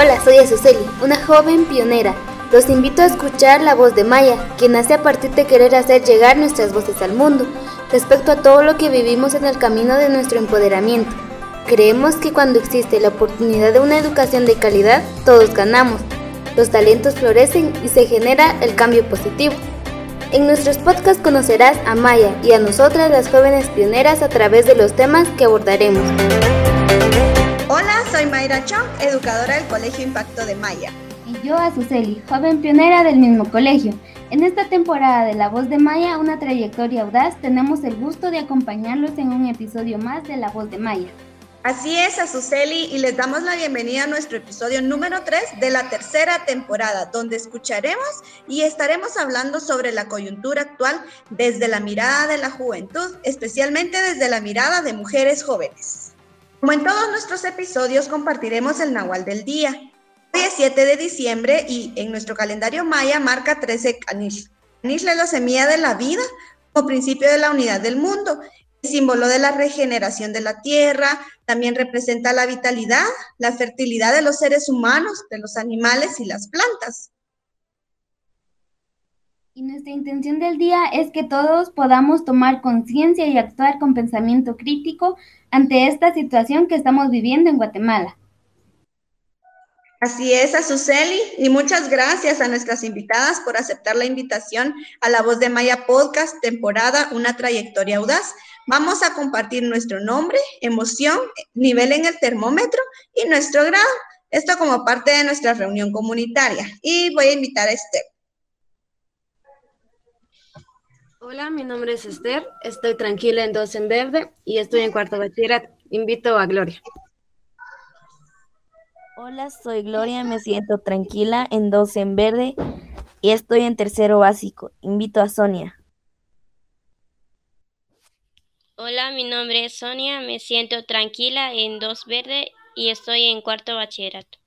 Hola, soy Azuceli, una joven pionera. Los invito a escuchar la voz de Maya, quien nace a partir de querer hacer llegar nuestras voces al mundo, respecto a todo lo que vivimos en el camino de nuestro empoderamiento. Creemos que cuando existe la oportunidad de una educación de calidad, todos ganamos. Los talentos florecen y se genera el cambio positivo. En nuestros podcasts conocerás a Maya y a nosotras las jóvenes pioneras a través de los temas que abordaremos. Hola, soy Mayra Chong, educadora del Colegio Impacto de Maya. Y yo, Azuceli, joven pionera del mismo colegio. En esta temporada de La Voz de Maya, una trayectoria audaz, tenemos el gusto de acompañarlos en un episodio más de La Voz de Maya. Así es, Azuceli, y les damos la bienvenida a nuestro episodio número 3 de la tercera temporada, donde escucharemos y estaremos hablando sobre la coyuntura actual desde la mirada de la juventud, especialmente desde la mirada de mujeres jóvenes. Como en todos nuestros episodios, compartiremos el Nahual del Día. Hoy es 7 de diciembre y en nuestro calendario maya marca 13 Canish. Canish es la semilla de la vida como principio de la unidad del mundo símbolo de la regeneración de la tierra, también representa la vitalidad, la fertilidad de los seres humanos, de los animales y las plantas. Y nuestra intención del día es que todos podamos tomar conciencia y actuar con pensamiento crítico ante esta situación que estamos viviendo en Guatemala. Así es, Azuceli, y muchas gracias a nuestras invitadas por aceptar la invitación a La Voz de Maya Podcast, temporada Una Trayectoria Audaz. Vamos a compartir nuestro nombre, emoción, nivel en el termómetro y nuestro grado. Esto como parte de nuestra reunión comunitaria. Y voy a invitar a Esther. Hola, mi nombre es Esther, estoy tranquila en dos en verde y estoy en cuarto bachillerato. Invito a Gloria. Hola, soy Gloria, me siento tranquila en dos en verde y estoy en tercero básico. Invito a Sonia. Hola, mi nombre es Sonia, me siento tranquila en dos verde y estoy en cuarto bachillerato.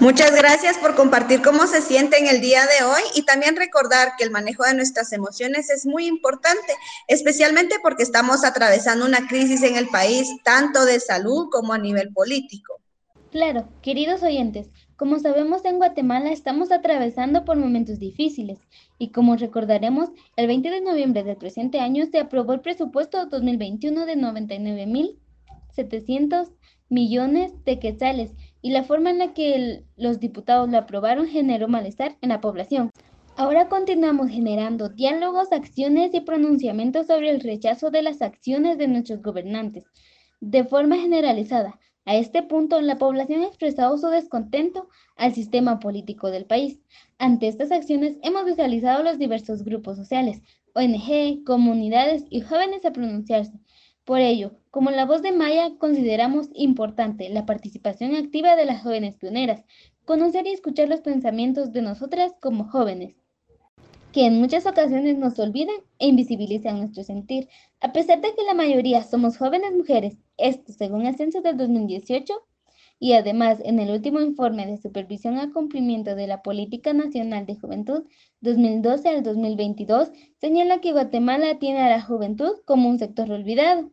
Muchas gracias por compartir cómo se siente en el día de hoy y también recordar que el manejo de nuestras emociones es muy importante, especialmente porque estamos atravesando una crisis en el país, tanto de salud como a nivel político. Claro, queridos oyentes, como sabemos, en Guatemala estamos atravesando por momentos difíciles y como recordaremos, el 20 de noviembre del presente año se aprobó el presupuesto 2021 de 99.700 millones de quetzales y la forma en la que los diputados lo aprobaron generó malestar en la población. Ahora continuamos generando diálogos, acciones y pronunciamientos sobre el rechazo de las acciones de nuestros gobernantes de forma generalizada a este punto, la población ha expresado su descontento al sistema político del país. Ante estas acciones, hemos visualizado los diversos grupos sociales, ONG, comunidades y jóvenes a pronunciarse. Por ello, como la voz de Maya, consideramos importante la participación activa de las jóvenes pioneras, conocer y escuchar los pensamientos de nosotras como jóvenes que en muchas ocasiones nos olvidan e invisibilizan nuestro sentir. A pesar de que la mayoría somos jóvenes mujeres, esto según el censo del 2018, y además en el último informe de supervisión al cumplimiento de la Política Nacional de Juventud 2012 al 2022, señala que Guatemala tiene a la juventud como un sector olvidado.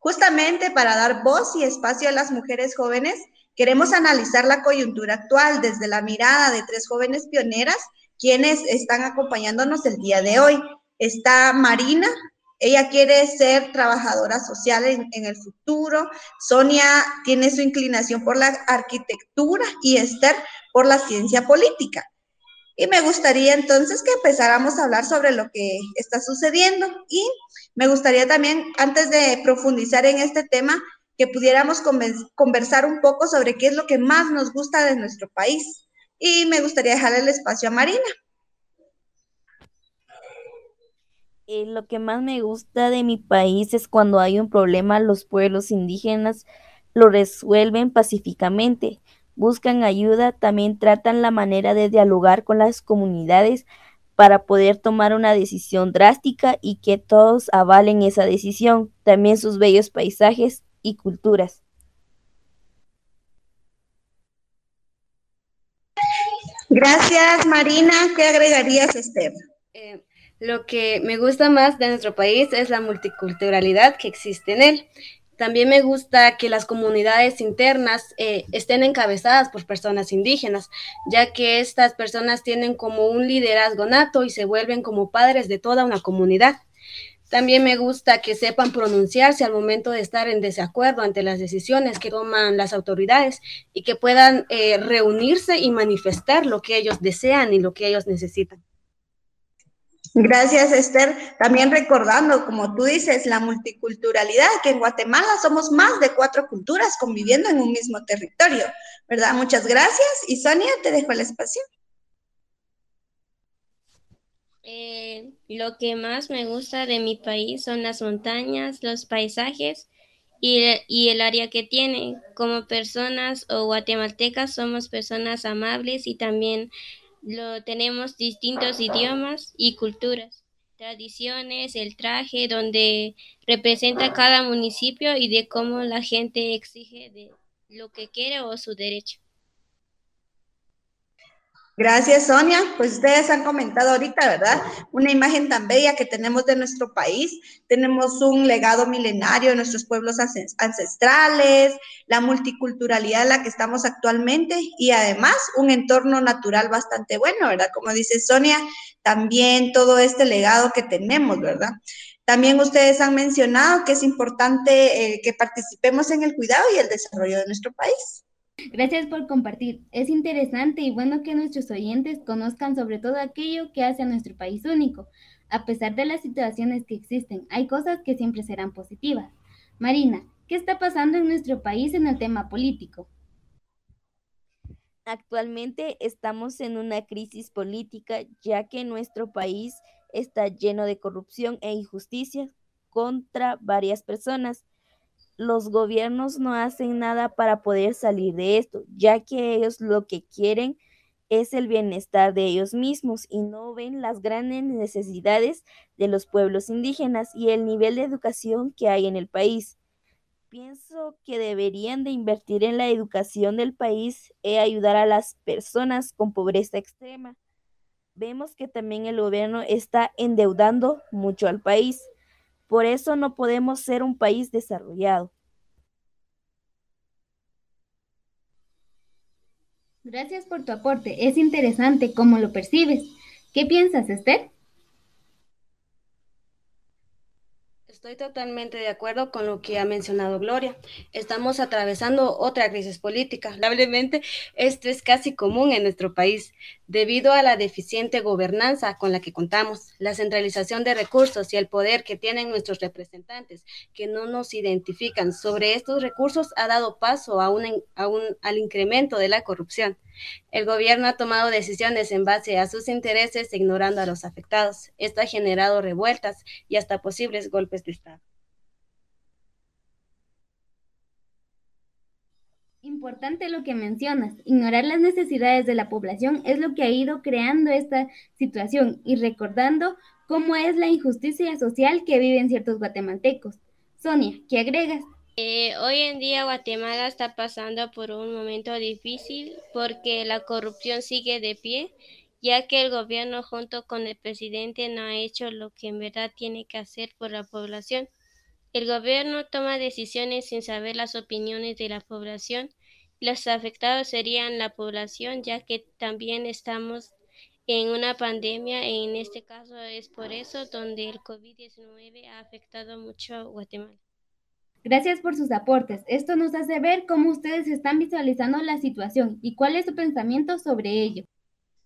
Justamente para dar voz y espacio a las mujeres jóvenes, queremos analizar la coyuntura actual desde la mirada de tres jóvenes pioneras quienes están acompañándonos el día de hoy. Está Marina, ella quiere ser trabajadora social en, el futuro. Sonia tiene su inclinación por la arquitectura y Esther por la ciencia política. Y me gustaría entonces que empezáramos a hablar sobre lo que está sucediendo. Y me gustaría también, antes de profundizar en este tema, que pudiéramos conversar un poco sobre qué es lo que más nos gusta de nuestro país y me gustaría dejar el espacio a Marina. Eh, lo que más me gusta de mi país es cuando hay un problema, los pueblos indígenas lo resuelven pacíficamente, buscan ayuda, también tratan la manera de dialogar con las comunidades para poder tomar una decisión drástica y que todos avalen esa decisión, también sus bellos paisajes y culturas. Gracias, Marina. ¿Qué agregarías, Esther? Eh, lo que me gusta más de nuestro país es la multiculturalidad que existe en él. También me gusta que las comunidades internas eh, estén encabezadas por personas indígenas, ya que estas personas tienen como un liderazgo nato y se vuelven como padres de toda una comunidad. También me gusta que sepan pronunciarse al momento de estar en desacuerdo ante las decisiones que toman las autoridades y que puedan eh, reunirse y manifestar lo que ellos desean y lo que ellos necesitan. Gracias, Esther. También recordando, como tú dices, la multiculturalidad, que en Guatemala somos más de cuatro culturas conviviendo en un mismo territorio, ¿verdad? Muchas gracias. Y Sonia, te dejo el espacio. Eh, lo que más me gusta de mi país son las montañas, los paisajes y, y, el área que tiene. Como personas o guatemaltecas somos personas amables y también lo, tenemos distintos idiomas y culturas, tradiciones, el traje donde representa cada municipio y de cómo la gente exige de lo que quiere o su derecho. Gracias, Sonia. Pues ustedes han comentado ahorita, ¿verdad? Una imagen tan bella que tenemos de nuestro país. Tenemos un legado milenario de nuestros pueblos ancestrales, la multiculturalidad en la que estamos actualmente y además un entorno natural bastante bueno, ¿verdad? Como dice Sonia, también todo este legado que tenemos, ¿verdad? También ustedes han mencionado que es importante eh, que participemos en el cuidado y el desarrollo de nuestro país. Gracias por compartir. Es interesante y bueno que nuestros oyentes conozcan sobre todo aquello que hace a nuestro país único. A pesar de las situaciones que existen, hay cosas que siempre serán positivas. Marina, ¿qué está pasando en nuestro país en el tema político? Actualmente estamos en una crisis política ya que nuestro país está lleno de corrupción e injusticia contra varias personas los gobiernos no hacen nada para poder salir de esto, ya que ellos lo que quieren es el bienestar de ellos mismos y no ven las grandes necesidades de los pueblos indígenas y el nivel de educación que hay en el país. Pienso que deberían de invertir en la educación del país e ayudar a las personas con pobreza extrema. Vemos que también el gobierno está endeudando mucho al país. Por eso no podemos ser un país desarrollado. Gracias por tu aporte. Es interesante cómo lo percibes. ¿Qué piensas, Esther? Estoy totalmente de acuerdo con lo que ha mencionado Gloria. Estamos atravesando otra crisis política. Lamentablemente, esto es casi común en nuestro país debido a la deficiente gobernanza con la que contamos, la centralización de recursos y el poder que tienen nuestros representantes, que no nos identifican sobre estos recursos, ha dado paso a un, al incremento de la corrupción. El gobierno ha tomado decisiones en base a sus intereses, ignorando a los afectados. Esto ha generado revueltas y hasta posibles golpes de Estado. Importante lo que mencionas. Ignorar las necesidades de la población es lo que ha ido creando esta situación y recordando cómo es la injusticia social que viven ciertos guatemaltecos. Sonia, ¿qué agregas? Eh, hoy en día Guatemala está pasando por un momento difícil porque la corrupción sigue de pie, ya que el gobierno junto con el presidente no ha hecho lo que en verdad tiene que hacer por la población. El gobierno toma decisiones sin saber las opiniones de la población. Los afectados serían la población, ya que también estamos en una pandemia. En este caso es por eso donde el COVID-19 ha afectado mucho a Guatemala. Gracias por sus aportes. Esto nos hace ver cómo ustedes están visualizando la situación y cuál es su pensamiento sobre ello.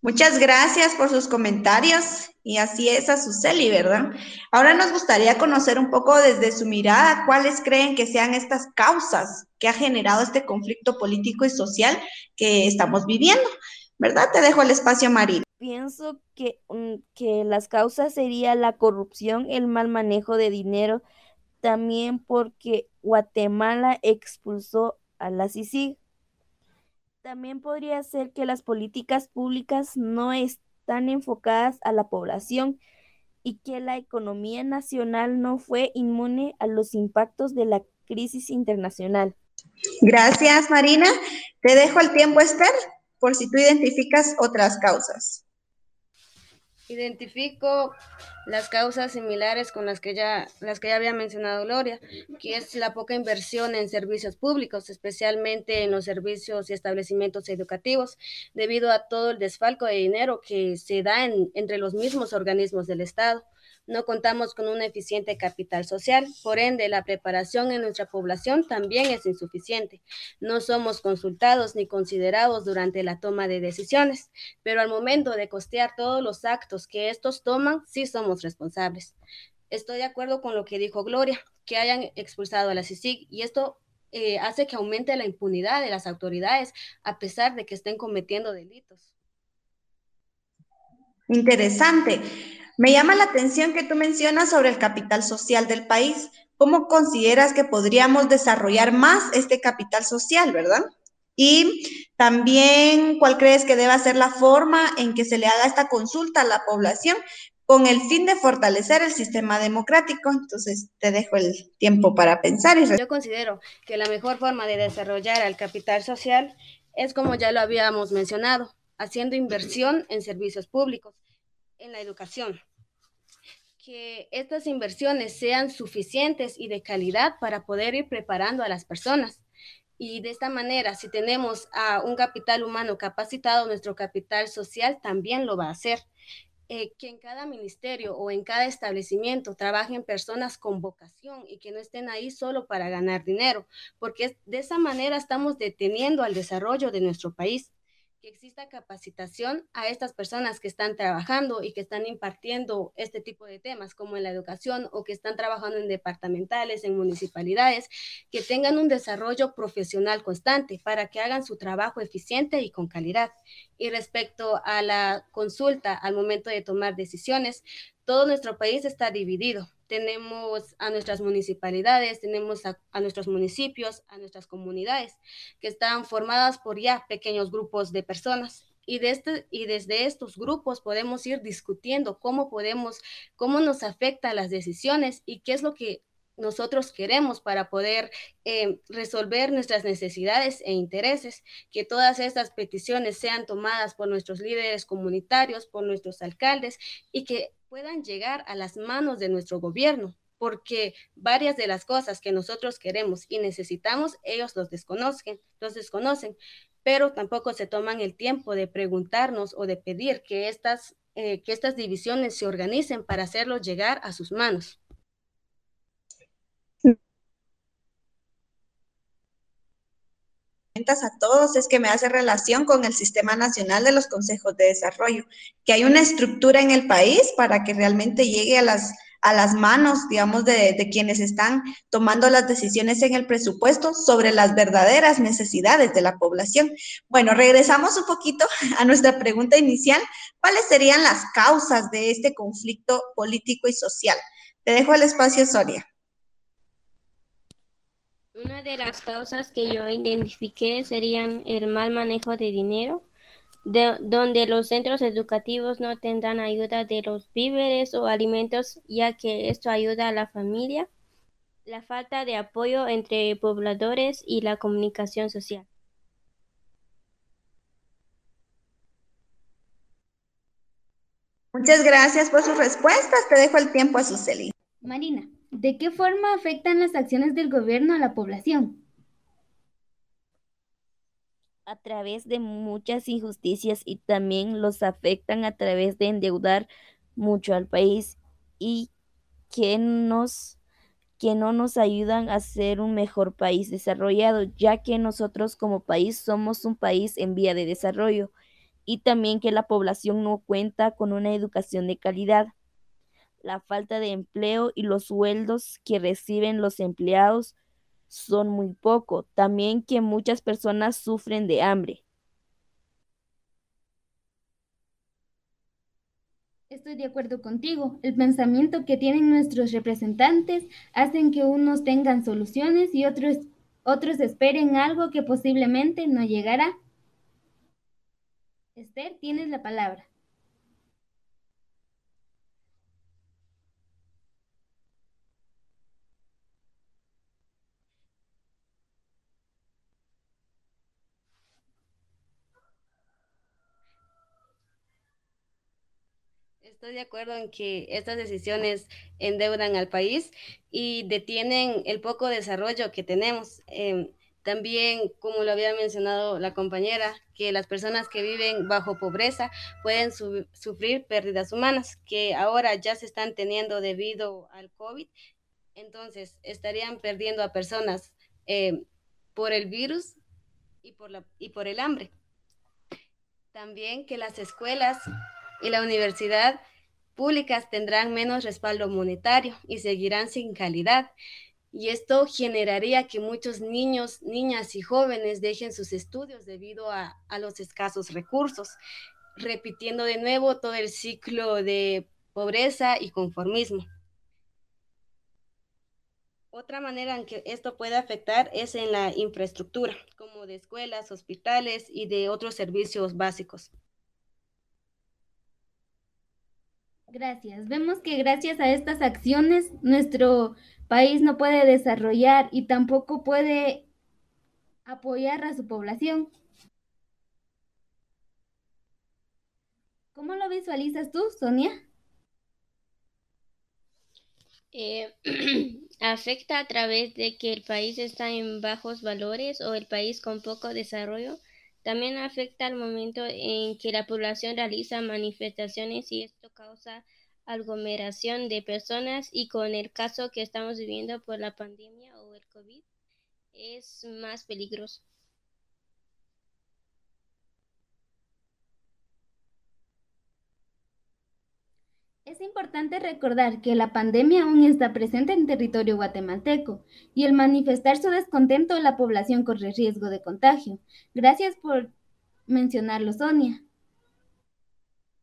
Muchas gracias por sus comentarios y así es a Suseli, ¿verdad? Ahora nos gustaría conocer un poco desde su mirada cuáles creen que sean estas causas que ha generado este conflicto político y social que estamos viviendo, ¿verdad? Te dejo el espacio, Marina. Pienso que, mm, que las causas serían la corrupción, el mal manejo de dinero, también porque Guatemala expulsó a la CICIG. También podría ser que las políticas públicas no están enfocadas a la población y que la economía nacional no fue inmune a los impactos de la crisis internacional. Gracias, Marina. Te dejo el tiempo, Esther, por si tú identificas otras causas. Identifico las causas similares con las que ya las que ya había mencionado Gloria, que es la poca inversión en servicios públicos, especialmente en los servicios y establecimientos educativos, debido a todo el desfalco de dinero que se da entre los mismos organismos del Estado no contamos con un eficiente capital social, por ende la preparación en nuestra población también es insuficiente. No somos consultados ni considerados durante la toma de decisiones, pero al momento de costear todos los actos que estos toman, sí somos responsables. Estoy de acuerdo con lo que dijo Gloria, que hayan expulsado a la CICIG y esto eh, hace que aumente la impunidad de las autoridades a pesar de que estén cometiendo delitos. Interesante. Me llama la atención que tú mencionas sobre el capital social del país. ¿Cómo consideras que podríamos desarrollar más este capital social, verdad? Y también, ¿cuál crees que deba ser la forma en que se le haga esta consulta a la población con el fin de fortalecer el sistema democrático? Entonces, te dejo el tiempo para pensar. Yo considero que la mejor forma de desarrollar el capital social es como ya lo habíamos mencionado, haciendo inversión en servicios públicos, en la educación, que estas inversiones sean suficientes y de calidad para poder ir preparando a las personas. Y de esta manera, si tenemos a un capital humano capacitado, nuestro capital social también lo va a hacer. Eh, que en cada ministerio o en cada establecimiento trabajen personas con vocación y que no estén ahí solo para ganar dinero, porque de esa manera estamos deteniendo al desarrollo de nuestro país que exista capacitación a estas personas que están trabajando y que están impartiendo este tipo de temas, como en la educación o que están trabajando en departamentales, en municipalidades, que tengan un desarrollo profesional constante para que hagan su trabajo eficiente y con calidad. Y respecto a la consulta al momento de tomar decisiones, todo nuestro país está dividido tenemos a nuestras municipalidades, tenemos a, nuestros municipios, a nuestras comunidades, que están formadas por ya pequeños grupos de personas. Y, este, desde estos grupos podemos ir discutiendo cómo podemos, cómo nos afecta las decisiones y qué es lo que nosotros queremos para poder eh, resolver nuestras necesidades e intereses, que todas estas peticiones sean tomadas por nuestros líderes comunitarios, por nuestros alcaldes y que puedan llegar a las manos de nuestro gobierno, porque varias de las cosas que nosotros queremos y necesitamos, ellos los desconocen, los desconocen, pero tampoco se toman el tiempo de preguntarnos o de pedir que estas, eh, que estas divisiones se organicen para hacerlo llegar a sus manos. A todos es que me hace relación con el Sistema Nacional de los Consejos de Desarrollo, que hay una estructura en el país para que realmente llegue a las, a las manos, digamos, de, quienes están tomando las decisiones en el presupuesto sobre las verdaderas necesidades de la población. Bueno, regresamos un poquito a nuestra pregunta inicial. ¿Cuáles serían las causas de este conflicto político y social? Te dejo el espacio, Soria. Una de las causas que yo identifiqué serían el mal manejo de dinero, donde los centros educativos no tendrán ayuda de los víveres o alimentos, ya que esto ayuda a la familia, la falta de apoyo entre pobladores y la comunicación social. Muchas gracias por sus respuestas. Te dejo el tiempo a Suseli. Marina. ¿De qué forma afectan las acciones del gobierno a la población? A través de muchas injusticias y también los afectan a través de endeudar mucho al país y que nos que no nos ayudan a ser un mejor país desarrollado, ya que nosotros como país somos un país en vía de desarrollo y también que la población no cuenta con una educación de calidad la falta de empleo y los sueldos que reciben los empleados son muy poco. También que muchas personas sufren de hambre. Estoy de acuerdo contigo. El pensamiento que tienen nuestros representantes hacen que unos tengan soluciones y otros, otros esperen algo que posiblemente no llegará. Esther, tienes la palabra. Estoy de acuerdo en que estas decisiones endeudan al país y detienen el poco desarrollo que tenemos. Em, también, como lo había mencionado la compañera, que las personas que viven bajo pobreza pueden sufrir pérdidas humanas, que ahora ya se están teniendo debido al COVID. Entonces, estarían perdiendo a personas eh, por el virus y por, la, y por el hambre. También que las escuelas y la universidad públicas tendrán menos respaldo monetario y seguirán sin calidad y esto generaría que muchos niños, niñas y jóvenes dejen sus estudios debido a, los escasos recursos, repitiendo de nuevo todo el ciclo de pobreza y conformismo. Otra manera en que esto puede afectar es en la infraestructura, como de escuelas, hospitales y de otros servicios básicos. Gracias. Vemos que gracias a estas acciones nuestro país no puede desarrollar y tampoco puede apoyar a su población. ¿Cómo lo visualizas tú, Sonia? Eh, afecta a través de que el país está en bajos valores o el país con poco desarrollo. También afecta al momento en que la población realiza manifestaciones y esto causa aglomeración de personas y con el caso que estamos viviendo por la pandemia o el COVID es más peligroso. Es importante recordar que la pandemia aún está presente en territorio guatemalteco y el manifestar su descontento la población corre riesgo de contagio. Gracias por mencionarlo, Sonia.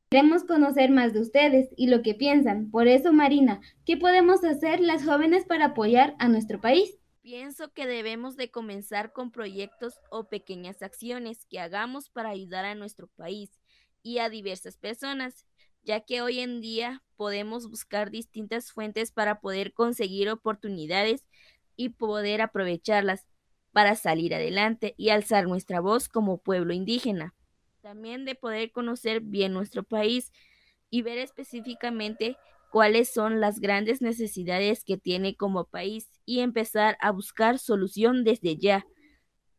Queremos conocer más de ustedes y lo que piensan. Por eso, Marina, ¿qué podemos hacer las jóvenes para apoyar a nuestro país? Pienso que debemos de comenzar con proyectos o pequeñas acciones que hagamos para ayudar a nuestro país y a diversas personas, ya que hoy en día podemos buscar distintas fuentes para poder conseguir oportunidades y poder aprovecharlas para salir adelante y alzar nuestra voz como pueblo indígena también de poder conocer bien nuestro país y ver específicamente cuáles son las grandes necesidades que tiene como país y empezar a buscar solución desde ya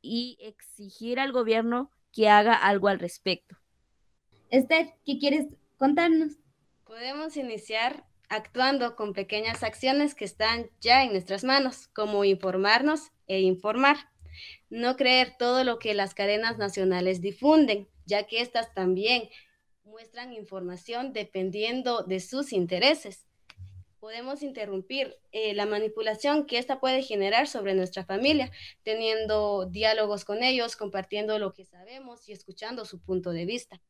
y exigir al gobierno que haga algo al respecto. Esther, ¿qué quieres contarnos? Podemos iniciar actuando con pequeñas acciones que están ya en nuestras manos, como informarnos e informar. No creer todo lo que las cadenas nacionales difunden, ya que éstas también muestran información dependiendo de sus intereses. Podemos interrumpir eh, la manipulación que ésta puede generar sobre nuestra familia, teniendo diálogos con ellos, compartiendo lo que sabemos y escuchando su punto de vista.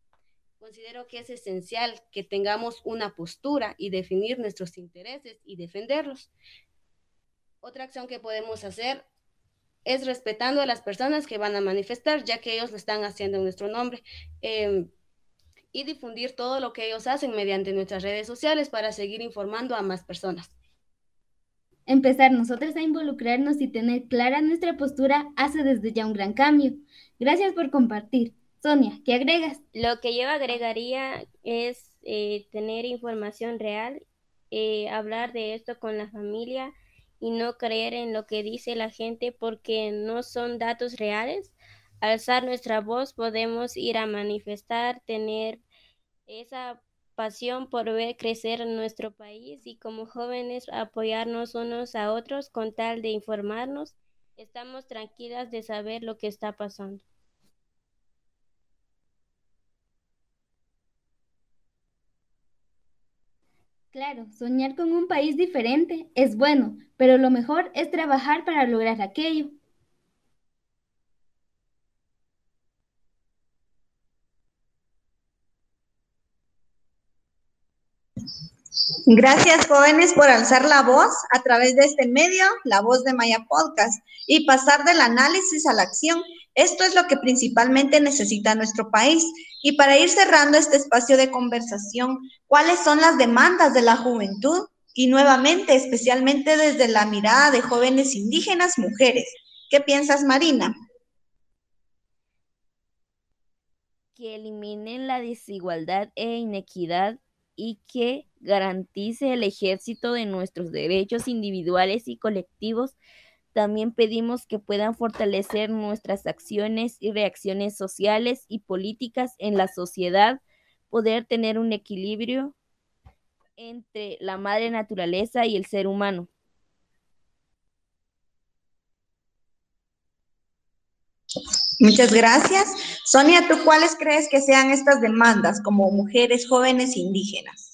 Considero que es esencial que tengamos una postura y definir nuestros intereses y defenderlos. Otra acción que podemos hacer es respetando a las personas que van a manifestar, ya que ellos lo están haciendo en nuestro nombre. Em, y difundir todo lo que ellos hacen mediante nuestras redes sociales para seguir informando a más personas. Empezar nosotros a involucrarnos y tener clara nuestra postura hace desde ya un gran cambio. Gracias por compartir. Sonia, ¿qué agregas? Lo que yo agregaría es eh, tener información real, eh, hablar de esto con la familia, y no creer en lo que dice la gente porque no son datos reales. Alzar nuestra voz podemos ir a manifestar, tener esa pasión por ver crecer nuestro país y como jóvenes apoyarnos unos a otros con tal de informarnos. Estamos tranquilas de saber lo que está pasando. Claro, soñar con un país diferente es bueno, pero lo mejor es trabajar para lograr aquello. Gracias jóvenes por alzar la voz a través de este medio, la voz de Maya Podcast, y pasar del análisis a la acción. Esto es lo que principalmente necesita nuestro país. Y para ir cerrando este espacio de conversación, ¿cuáles son las demandas de la juventud? Y nuevamente, especialmente desde la mirada de jóvenes indígenas mujeres. ¿Qué piensas, Marina? Que eliminen la desigualdad e inequidad y que garantice el ejército de nuestros derechos individuales y colectivos. También pedimos que puedan fortalecer nuestras acciones y reacciones sociales y políticas en la sociedad, poder tener un equilibrio entre la madre naturaleza y el ser humano. Muchas gracias. Sonia, ¿tú cuáles crees que sean estas demandas como mujeres jóvenes indígenas?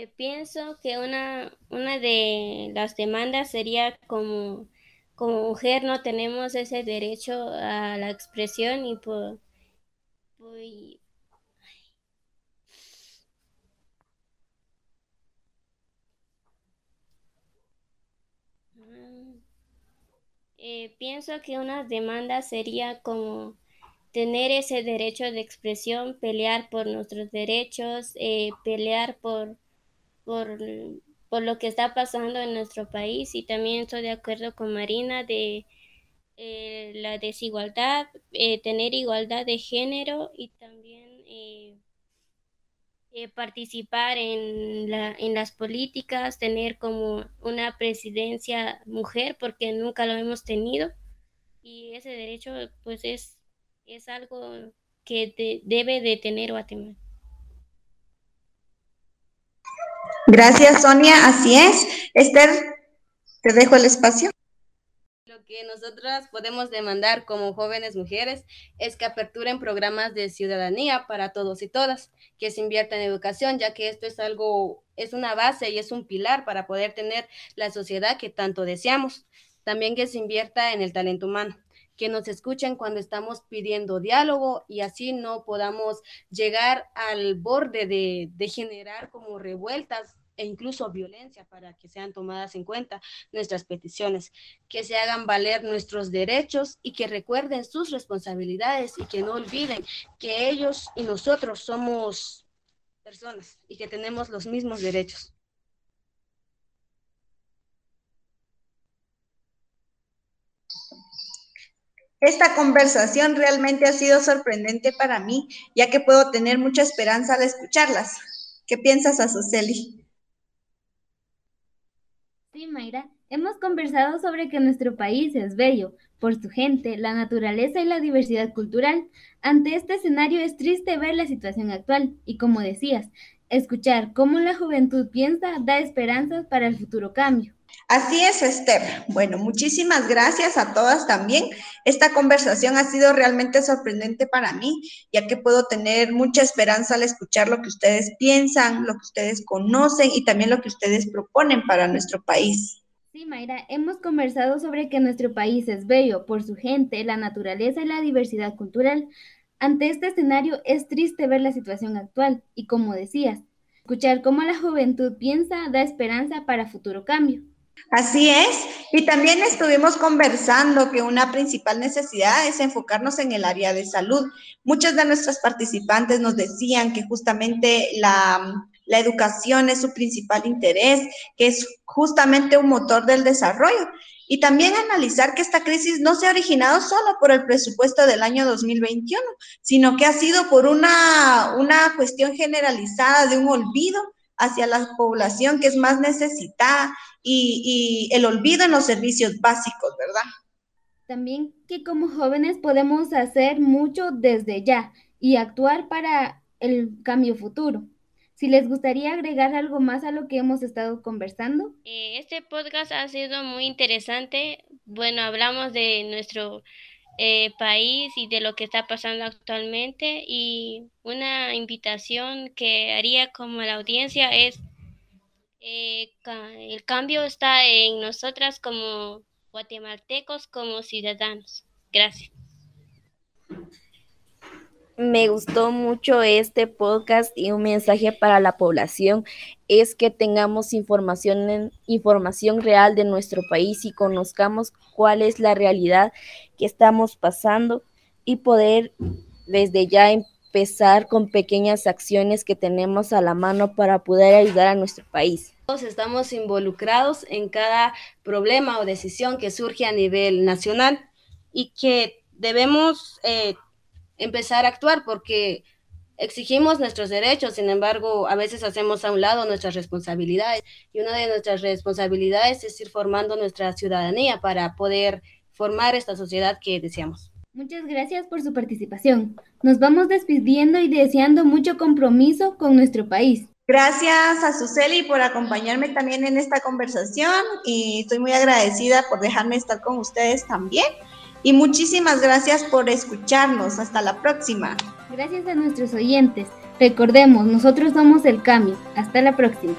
Eh, pienso que una, una de las demandas sería como, como mujer no tenemos ese derecho a la expresión y por, Eh, pienso que una demanda sería como tener ese derecho de expresión, pelear por nuestros derechos, eh, pelear por, por, lo que está pasando en nuestro país y también estoy de acuerdo con Marina de eh, la desigualdad, tener igualdad de género y también participar en, la, en las políticas, tener como una presidencia mujer, porque nunca lo hemos tenido. Y ese derecho, pues, es, es algo que debe de tener Guatemala. Gracias, Sonia. Así es. Esther, te dejo el espacio. Lo que nosotras podemos demandar como jóvenes mujeres es que aperturen programas de ciudadanía para todos y todas, que se invierta en educación, ya que esto es algo, es una base y es un pilar para poder tener la sociedad que tanto deseamos. También que se invierta en el talento humano que nos escuchen cuando estamos pidiendo diálogo y así no podamos llegar al borde de, de generar como revueltas e incluso violencia para que sean tomadas en cuenta nuestras peticiones, que se hagan valer nuestros derechos y que recuerden sus responsabilidades y que no olviden que ellos y nosotros somos personas y que tenemos los mismos derechos. Esta conversación realmente ha sido sorprendente para mí, ya que puedo tener mucha esperanza al escucharlas. ¿Qué piensas, Azuceli? Sí, Mayra, hemos conversado sobre que nuestro país es bello por su gente, la naturaleza y la diversidad cultural. Ante este escenario es triste ver la situación actual y, como decías, escuchar cómo la juventud piensa da esperanzas para el futuro cambio. Así es, Esther. Bueno, muchísimas gracias a todas también. Esta conversación ha sido realmente sorprendente para mí, ya que puedo tener mucha esperanza al escuchar lo que ustedes piensan, lo que ustedes conocen y también lo que ustedes proponen para nuestro país. Sí, Mayra, hemos conversado sobre que nuestro país es bello por su gente, la naturaleza y la diversidad cultural. Ante este escenario es triste ver la situación actual y, como decías, escuchar cómo la juventud piensa da esperanza para futuro cambio. Así es. Y también estuvimos conversando que una principal necesidad es enfocarnos en el área de salud. Muchas de nuestras participantes nos decían que justamente la, la educación es su principal interés, que es justamente un motor del desarrollo. Y también analizar que esta crisis no se ha originado solo por el presupuesto del año 2021, sino que ha sido por una, una cuestión generalizada de un olvido hacia la población que es más necesitada y, el olvido en los servicios básicos, ¿verdad? También que como jóvenes podemos hacer mucho desde ya y actuar para el cambio futuro. Si les gustaría agregar algo más a lo que hemos estado conversando. Eh, este podcast ha sido muy interesante. Bueno, hablamos de nuestro eh, país y de lo que está pasando actualmente y una invitación que haría como la audiencia es eh, el cambio está en nosotras como guatemaltecos, como ciudadanos. Gracias. Me gustó mucho este podcast y un mensaje para la población es que tengamos información, información real de nuestro país y conozcamos cuál es la realidad que estamos pasando y poder desde ya empezar con pequeñas acciones que tenemos a la mano para poder ayudar a nuestro país. Todos estamos involucrados en cada problema o decisión que surge a nivel nacional. y que debemos eh, empezar a actuar porque exigimos nuestros derechos, sin embargo, a veces hacemos a un lado nuestras responsabilidades y una de nuestras responsabilidades es ir formando nuestra ciudadanía para poder formar esta sociedad que deseamos. Muchas gracias por su participación. Nos vamos despidiendo y deseando mucho compromiso con nuestro país. Gracias a Suseli por acompañarme también en esta conversación y estoy muy agradecida por dejarme estar con ustedes también. Y muchísimas gracias por escucharnos. Hasta la próxima. Gracias a nuestros oyentes. Recordemos, nosotros somos el cambio. Hasta la próxima.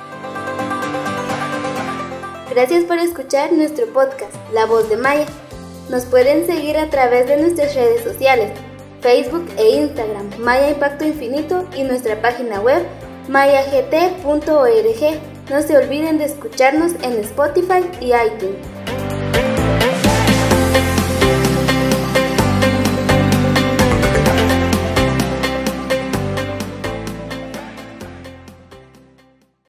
Gracias por escuchar nuestro podcast, La Voz de Maya. Nos pueden seguir a través de nuestras redes sociales, Facebook e Instagram, Maya Impacto Infinito y nuestra página web, mayagt.org. No se olviden de escucharnos en Spotify y iTunes.